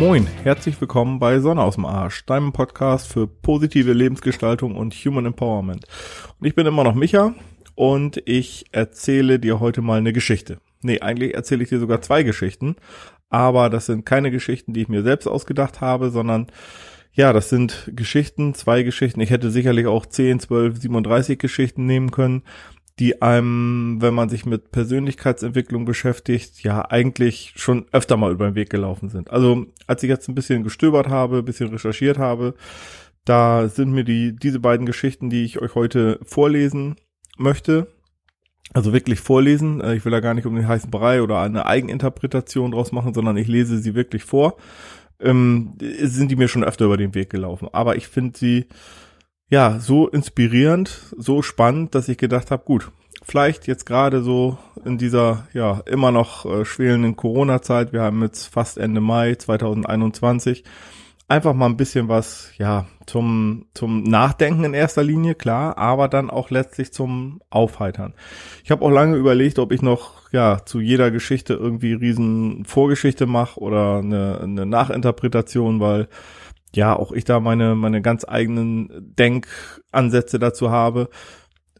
Moin, herzlich willkommen bei Sonne aus dem Arsch, deinem Podcast für positive Lebensgestaltung und Human Empowerment. Und ich bin immer noch Micha und ich erzähle dir heute mal eine Geschichte. Nee, eigentlich erzähle ich dir sogar zwei Geschichten, aber das sind keine Geschichten, die ich mir selbst ausgedacht habe, sondern ja, das sind Geschichten, zwei Geschichten. Ich hätte sicherlich auch 10, 12, 37 Geschichten nehmen können, die einem, wenn man sich mit Persönlichkeitsentwicklung beschäftigt, ja eigentlich schon öfter mal über den Weg gelaufen sind. Also als ich jetzt ein bisschen gestöbert habe, ein bisschen recherchiert habe, da sind mir die, diese beiden Geschichten, die ich euch heute vorlesen möchte, also wirklich vorlesen. Äh, ich will da gar nicht um den heißen Brei oder eine Eigeninterpretation draus machen, sondern ich lese sie wirklich vor. Ähm, sind die mir schon öfter über den Weg gelaufen. Aber ich finde sie ja, so inspirierend, so spannend, dass ich gedacht habe, gut, vielleicht jetzt gerade so in dieser ja immer noch äh, schwelenden Corona-Zeit, wir haben jetzt fast Ende Mai 2021, einfach mal ein bisschen was ja zum zum Nachdenken in erster Linie klar, aber dann auch letztlich zum Aufheitern. Ich habe auch lange überlegt, ob ich noch ja zu jeder Geschichte irgendwie riesen Vorgeschichte mache oder eine, eine Nachinterpretation, weil ja, auch ich da meine, meine ganz eigenen Denkansätze dazu habe.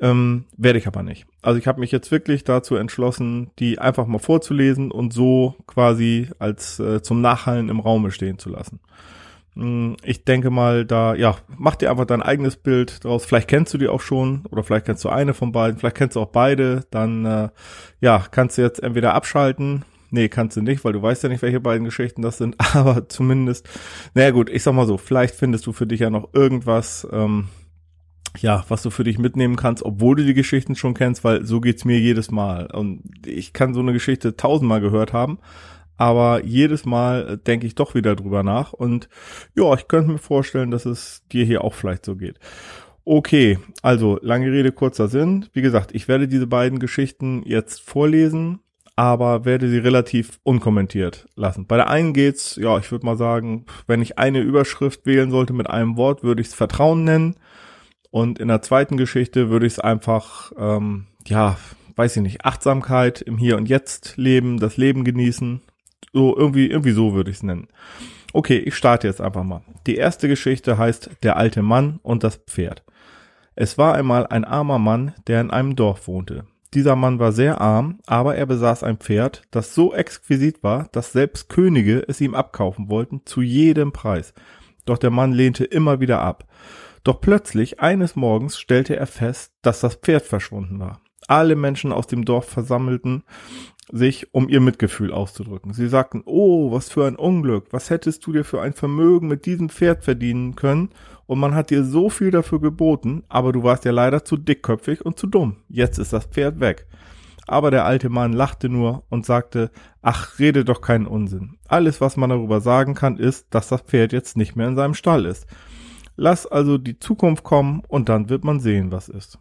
Ähm, werde ich aber nicht. Also ich habe mich jetzt wirklich dazu entschlossen, die einfach mal vorzulesen und so quasi als äh, zum Nachhallen im Raume stehen zu lassen. Mm, ich denke mal, da, ja, mach dir einfach dein eigenes Bild draus. Vielleicht kennst du die auch schon oder vielleicht kennst du eine von beiden, vielleicht kennst du auch beide. Dann, äh, ja, kannst du jetzt entweder abschalten Nee, kannst du nicht, weil du weißt ja nicht, welche beiden Geschichten das sind, aber zumindest, naja gut, ich sag mal so, vielleicht findest du für dich ja noch irgendwas, ähm, ja, was du für dich mitnehmen kannst, obwohl du die Geschichten schon kennst, weil so geht's mir jedes Mal. Und ich kann so eine Geschichte tausendmal gehört haben, aber jedes Mal denke ich doch wieder drüber nach. Und ja, ich könnte mir vorstellen, dass es dir hier auch vielleicht so geht. Okay, also lange Rede, kurzer Sinn. Wie gesagt, ich werde diese beiden Geschichten jetzt vorlesen aber werde sie relativ unkommentiert lassen. Bei der einen geht's, ja, ich würde mal sagen, wenn ich eine Überschrift wählen sollte mit einem Wort, würde ich es Vertrauen nennen. Und in der zweiten Geschichte würde ich es einfach, ähm, ja, weiß ich nicht, Achtsamkeit im Hier und Jetzt leben, das Leben genießen. So irgendwie, irgendwie so würde ich es nennen. Okay, ich starte jetzt einfach mal. Die erste Geschichte heißt Der alte Mann und das Pferd. Es war einmal ein armer Mann, der in einem Dorf wohnte. Dieser Mann war sehr arm, aber er besaß ein Pferd, das so exquisit war, dass selbst Könige es ihm abkaufen wollten, zu jedem Preis. Doch der Mann lehnte immer wieder ab. Doch plötzlich eines Morgens stellte er fest, dass das Pferd verschwunden war. Alle Menschen aus dem Dorf versammelten sich, um ihr Mitgefühl auszudrücken. Sie sagten, oh, was für ein Unglück, was hättest du dir für ein Vermögen mit diesem Pferd verdienen können, und man hat dir so viel dafür geboten, aber du warst ja leider zu dickköpfig und zu dumm. Jetzt ist das Pferd weg. Aber der alte Mann lachte nur und sagte, ach, rede doch keinen Unsinn. Alles, was man darüber sagen kann, ist, dass das Pferd jetzt nicht mehr in seinem Stall ist. Lass also die Zukunft kommen und dann wird man sehen, was ist.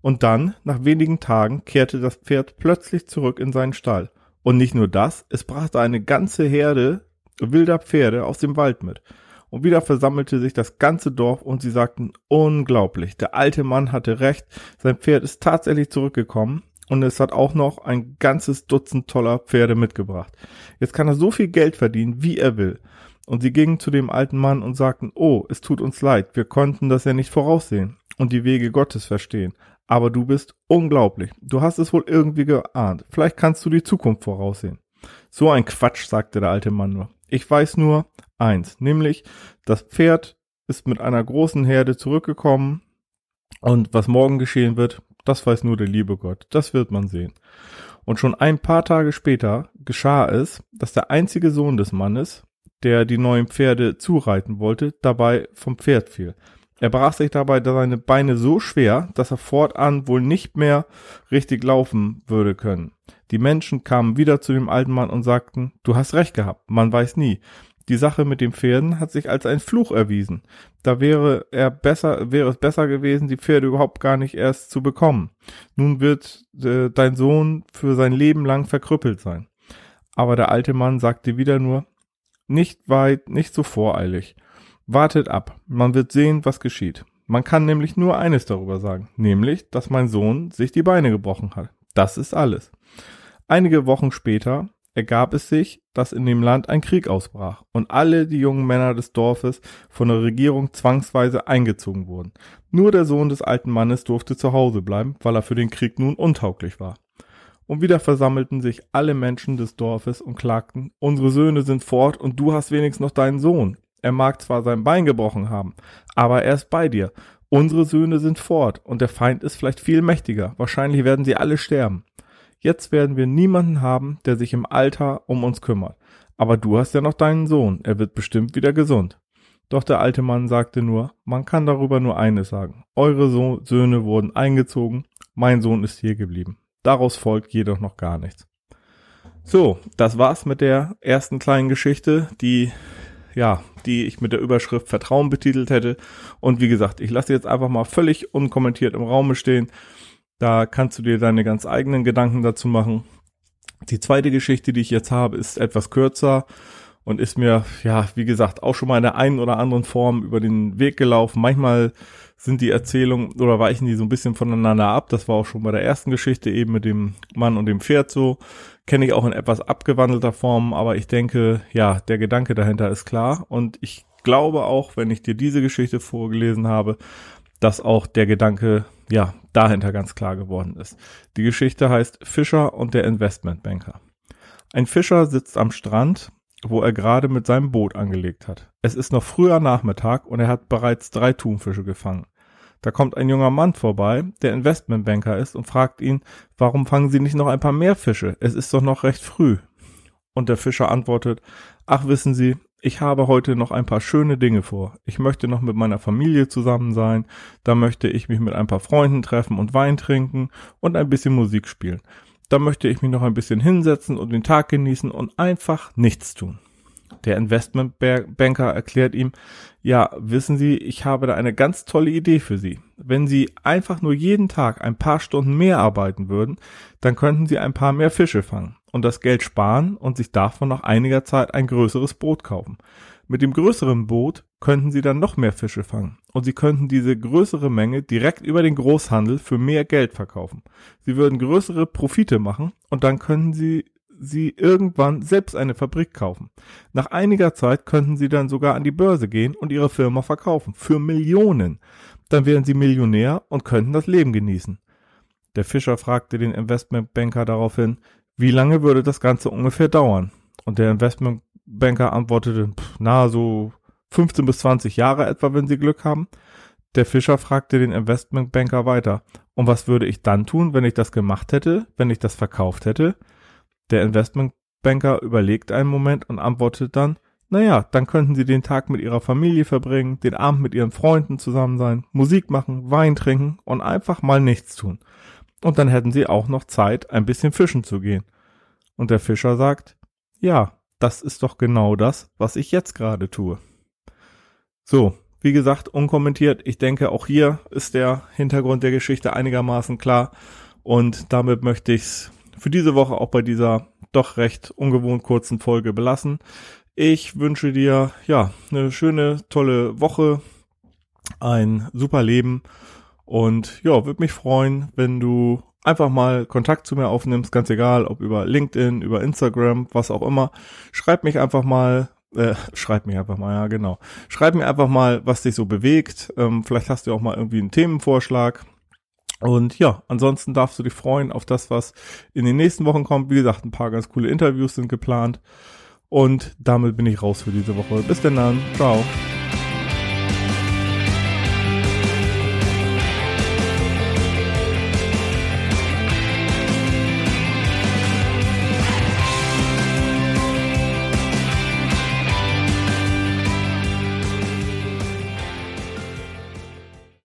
Und dann, nach wenigen Tagen, kehrte das Pferd plötzlich zurück in seinen Stall. Und nicht nur das, es brachte eine ganze Herde wilder Pferde aus dem Wald mit. Und wieder versammelte sich das ganze Dorf und sie sagten, unglaublich, der alte Mann hatte recht, sein Pferd ist tatsächlich zurückgekommen und es hat auch noch ein ganzes Dutzend toller Pferde mitgebracht. Jetzt kann er so viel Geld verdienen, wie er will. Und sie gingen zu dem alten Mann und sagten, oh, es tut uns leid, wir konnten das ja nicht voraussehen und die Wege Gottes verstehen. Aber du bist unglaublich. Du hast es wohl irgendwie geahnt. Vielleicht kannst du die Zukunft voraussehen. So ein Quatsch, sagte der alte Mann nur. Ich weiß nur eins, nämlich das Pferd ist mit einer großen Herde zurückgekommen und was morgen geschehen wird, das weiß nur der liebe Gott. Das wird man sehen. Und schon ein paar Tage später geschah es, dass der einzige Sohn des Mannes, der die neuen Pferde zureiten wollte, dabei vom Pferd fiel. Er brach sich dabei seine Beine so schwer, dass er fortan wohl nicht mehr richtig laufen würde können. Die Menschen kamen wieder zu dem alten Mann und sagten, du hast recht gehabt, man weiß nie. Die Sache mit den Pferden hat sich als ein Fluch erwiesen. Da wäre er besser, wäre es besser gewesen, die Pferde überhaupt gar nicht erst zu bekommen. Nun wird äh, dein Sohn für sein Leben lang verkrüppelt sein. Aber der alte Mann sagte wieder nur, nicht weit, nicht so voreilig. Wartet ab, man wird sehen, was geschieht. Man kann nämlich nur eines darüber sagen, nämlich, dass mein Sohn sich die Beine gebrochen hat. Das ist alles. Einige Wochen später ergab es sich, dass in dem Land ein Krieg ausbrach und alle die jungen Männer des Dorfes von der Regierung zwangsweise eingezogen wurden. Nur der Sohn des alten Mannes durfte zu Hause bleiben, weil er für den Krieg nun untauglich war. Und wieder versammelten sich alle Menschen des Dorfes und klagten, unsere Söhne sind fort und du hast wenigstens noch deinen Sohn. Er mag zwar sein Bein gebrochen haben, aber er ist bei dir. Unsere Söhne sind fort und der Feind ist vielleicht viel mächtiger. Wahrscheinlich werden sie alle sterben. Jetzt werden wir niemanden haben, der sich im Alter um uns kümmert. Aber du hast ja noch deinen Sohn, er wird bestimmt wieder gesund. Doch der alte Mann sagte nur, man kann darüber nur eines sagen. Eure so Söhne wurden eingezogen, mein Sohn ist hier geblieben. Daraus folgt jedoch noch gar nichts. So, das war's mit der ersten kleinen Geschichte, die ja, die ich mit der Überschrift Vertrauen betitelt hätte. Und wie gesagt, ich lasse jetzt einfach mal völlig unkommentiert im Raum stehen. Da kannst du dir deine ganz eigenen Gedanken dazu machen. Die zweite Geschichte, die ich jetzt habe, ist etwas kürzer und ist mir, ja, wie gesagt, auch schon mal in der einen oder anderen Form über den Weg gelaufen. Manchmal sind die Erzählungen oder weichen die so ein bisschen voneinander ab. Das war auch schon bei der ersten Geschichte eben mit dem Mann und dem Pferd so. Kenne ich auch in etwas abgewandelter Form, aber ich denke, ja, der Gedanke dahinter ist klar und ich glaube auch, wenn ich dir diese Geschichte vorgelesen habe, dass auch der Gedanke, ja, dahinter ganz klar geworden ist. Die Geschichte heißt Fischer und der Investmentbanker. Ein Fischer sitzt am Strand, wo er gerade mit seinem Boot angelegt hat. Es ist noch früher Nachmittag und er hat bereits drei Thunfische gefangen. Da kommt ein junger Mann vorbei, der Investmentbanker ist und fragt ihn, warum fangen Sie nicht noch ein paar mehr Fische? Es ist doch noch recht früh. Und der Fischer antwortet, ach wissen Sie, ich habe heute noch ein paar schöne Dinge vor. Ich möchte noch mit meiner Familie zusammen sein, da möchte ich mich mit ein paar Freunden treffen und Wein trinken und ein bisschen Musik spielen. Da möchte ich mich noch ein bisschen hinsetzen und den Tag genießen und einfach nichts tun. Der Investmentbanker erklärt ihm, ja, wissen Sie, ich habe da eine ganz tolle Idee für Sie. Wenn Sie einfach nur jeden Tag ein paar Stunden mehr arbeiten würden, dann könnten Sie ein paar mehr Fische fangen und das Geld sparen und sich davon nach einiger Zeit ein größeres Boot kaufen. Mit dem größeren Boot könnten sie dann noch mehr Fische fangen und sie könnten diese größere Menge direkt über den Großhandel für mehr Geld verkaufen. Sie würden größere Profite machen und dann könnten sie sie irgendwann selbst eine Fabrik kaufen. Nach einiger Zeit könnten sie dann sogar an die Börse gehen und ihre Firma verkaufen. Für Millionen. Dann wären sie Millionär und könnten das Leben genießen. Der Fischer fragte den Investmentbanker daraufhin, wie lange würde das Ganze ungefähr dauern? Und der Investmentbanker antwortete, na, so 15 bis 20 Jahre etwa, wenn Sie Glück haben. Der Fischer fragte den Investmentbanker weiter, und was würde ich dann tun, wenn ich das gemacht hätte, wenn ich das verkauft hätte? Der Investmentbanker überlegt einen Moment und antwortet dann, naja, dann könnten Sie den Tag mit Ihrer Familie verbringen, den Abend mit Ihren Freunden zusammen sein, Musik machen, Wein trinken und einfach mal nichts tun. Und dann hätten Sie auch noch Zeit, ein bisschen fischen zu gehen. Und der Fischer sagt, ja, das ist doch genau das, was ich jetzt gerade tue. So, wie gesagt, unkommentiert. Ich denke, auch hier ist der Hintergrund der Geschichte einigermaßen klar. Und damit möchte ich es für diese Woche auch bei dieser doch recht ungewohnt kurzen Folge belassen. Ich wünsche dir, ja, eine schöne, tolle Woche, ein super Leben und ja, würde mich freuen, wenn du einfach mal Kontakt zu mir aufnimmst, ganz egal, ob über LinkedIn, über Instagram, was auch immer. Schreib mich einfach mal, äh, schreib mich einfach mal, ja genau. Schreib mir einfach mal, was dich so bewegt. Ähm, vielleicht hast du auch mal irgendwie einen Themenvorschlag und ja, ansonsten darfst du dich freuen auf das, was in den nächsten Wochen kommt. Wie gesagt, ein paar ganz coole Interviews sind geplant. Und damit bin ich raus für diese Woche. Bis denn dann. Ciao.